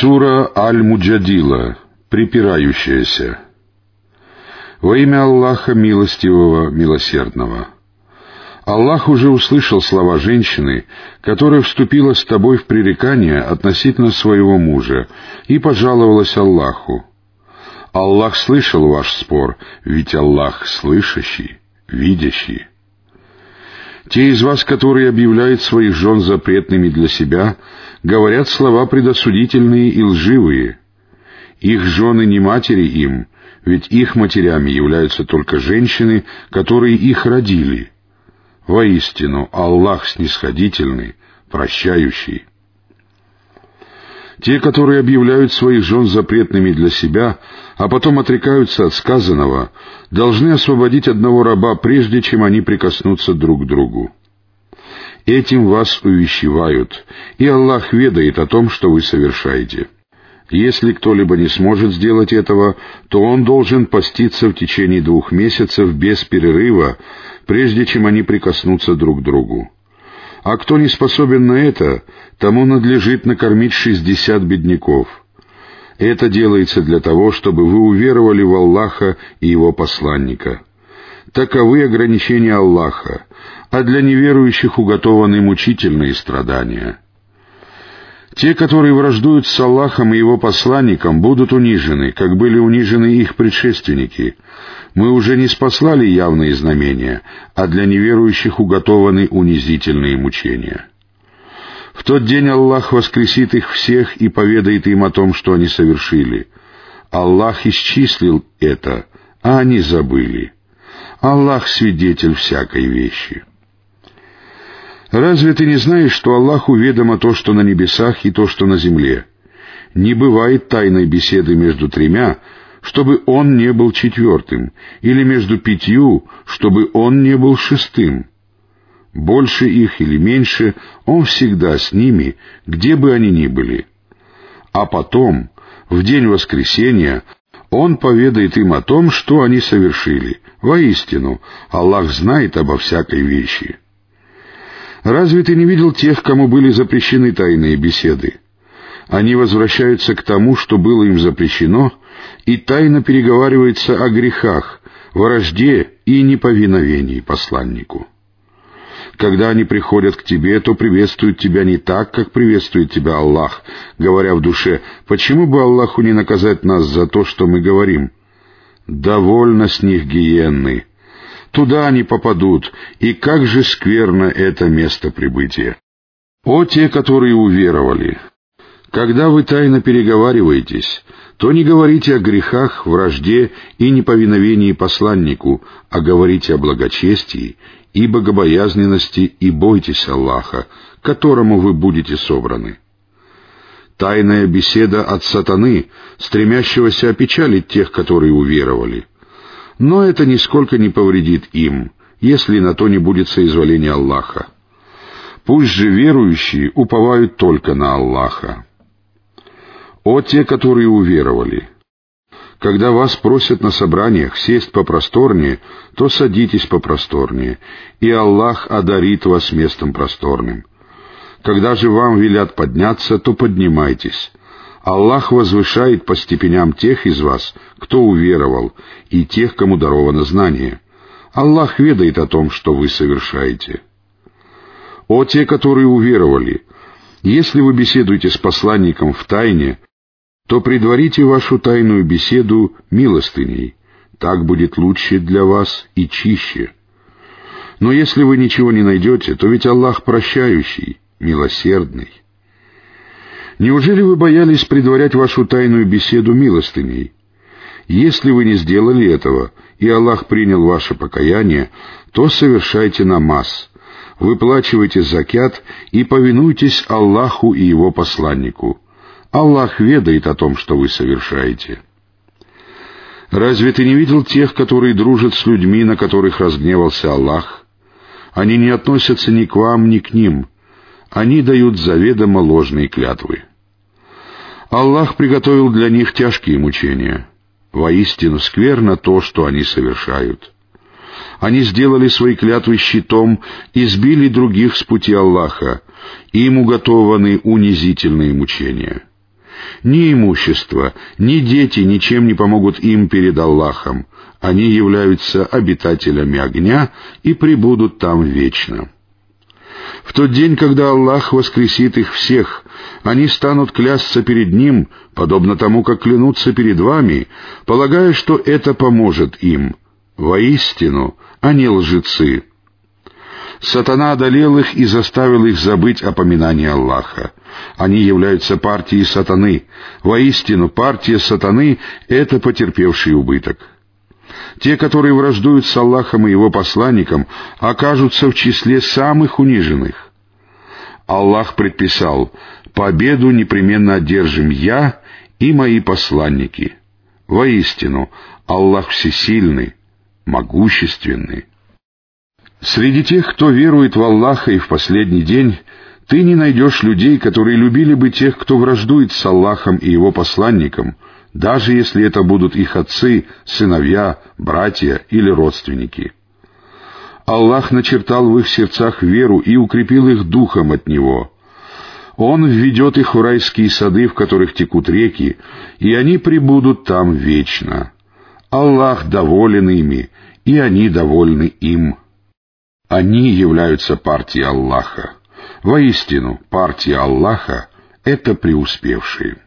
Сура Аль-Муджадила, припирающаяся. Во имя Аллаха Милостивого, Милосердного. Аллах уже услышал слова женщины, которая вступила с тобой в пререкание относительно своего мужа и пожаловалась Аллаху. Аллах слышал ваш спор, ведь Аллах слышащий, видящий. Те из вас, которые объявляют своих жен запретными для себя, говорят слова предосудительные и лживые. Их жены не матери им, ведь их матерями являются только женщины, которые их родили. Воистину, Аллах снисходительный, прощающий. Те, которые объявляют своих жен запретными для себя, а потом отрекаются от сказанного, должны освободить одного раба, прежде чем они прикоснутся друг к другу. Этим вас увещевают, и Аллах ведает о том, что вы совершаете. Если кто-либо не сможет сделать этого, то он должен поститься в течение двух месяцев без перерыва, прежде чем они прикоснутся друг к другу. А кто не способен на это, тому надлежит накормить шестьдесят бедняков. Это делается для того, чтобы вы уверовали в Аллаха и Его посланника. Таковы ограничения Аллаха, а для неверующих уготованы мучительные страдания. Те, которые враждуют с Аллахом и Его посланником, будут унижены, как были унижены их предшественники. Мы уже не спаслали явные знамения, а для неверующих уготованы унизительные мучения. В тот день Аллах воскресит их всех и поведает им о том, что они совершили. Аллах исчислил это, а они забыли. Аллах свидетель всякой вещи. Разве ты не знаешь, что Аллаху ведомо то, что на небесах, и то, что на земле? Не бывает тайной беседы между тремя, чтобы он не был четвертым, или между пятью, чтобы он не был шестым. Больше их или меньше, он всегда с ними, где бы они ни были. А потом, в день воскресения, он поведает им о том, что они совершили. Воистину, Аллах знает обо всякой вещи. Разве ты не видел тех, кому были запрещены тайные беседы? Они возвращаются к тому, что было им запрещено, и тайно переговариваются о грехах, вражде и неповиновении посланнику. Когда они приходят к тебе, то приветствуют тебя не так, как приветствует тебя Аллах, говоря в душе, почему бы Аллаху не наказать нас за то, что мы говорим? Довольно с них гиенны, Туда они попадут, и как же скверно это место прибытия. О те, которые уверовали! Когда вы тайно переговариваетесь, то не говорите о грехах, вражде и неповиновении посланнику, а говорите о благочестии и богобоязненности и бойтесь Аллаха, которому вы будете собраны. Тайная беседа от сатаны, стремящегося опечалить тех, которые уверовали — но это нисколько не повредит им, если на то не будет соизволения Аллаха. Пусть же верующие уповают только на Аллаха. О те, которые уверовали! Когда вас просят на собраниях сесть попросторнее, то садитесь попросторнее, и Аллах одарит вас местом просторным. Когда же вам велят подняться, то поднимайтесь, Аллах возвышает по степеням тех из вас, кто уверовал, и тех, кому даровано знание. Аллах ведает о том, что вы совершаете. О те, которые уверовали, если вы беседуете с посланником в тайне, то предварите вашу тайную беседу милостыней. Так будет лучше для вас и чище. Но если вы ничего не найдете, то ведь Аллах прощающий, милосердный. Неужели вы боялись предварять вашу тайную беседу милостыней? Если вы не сделали этого, и Аллах принял ваше покаяние, то совершайте намаз, выплачивайте закят и повинуйтесь Аллаху и Его посланнику. Аллах ведает о том, что вы совершаете. Разве ты не видел тех, которые дружат с людьми, на которых разгневался Аллах? Они не относятся ни к вам, ни к ним. Они дают заведомо ложные клятвы. Аллах приготовил для них тяжкие мучения. Воистину скверно то, что они совершают. Они сделали свои клятвы щитом и сбили других с пути Аллаха, им уготованы унизительные мучения. Ни имущество, ни дети ничем не помогут им перед Аллахом. Они являются обитателями огня и пребудут там вечно. В тот день, когда Аллах воскресит их всех, они станут клясться перед Ним, подобно тому, как клянутся перед вами, полагая, что это поможет им. Воистину, они лжецы. Сатана одолел их и заставил их забыть о поминании Аллаха. Они являются партией сатаны. Воистину, партия сатаны — это потерпевший убыток. Те, которые враждуют с Аллахом и Его посланником, окажутся в числе самых униженных. Аллах предписал, победу непременно одержим я и мои посланники. Воистину, Аллах всесильный, могущественный. Среди тех, кто верует в Аллаха и в последний день, ты не найдешь людей, которые любили бы тех, кто враждует с Аллахом и Его посланником — даже если это будут их отцы, сыновья, братья или родственники. Аллах начертал в их сердцах веру и укрепил их духом от Него. Он введет их в райские сады, в которых текут реки, и они пребудут там вечно. Аллах доволен ими, и они довольны им. Они являются партией Аллаха. Воистину, партия Аллаха — это преуспевшие.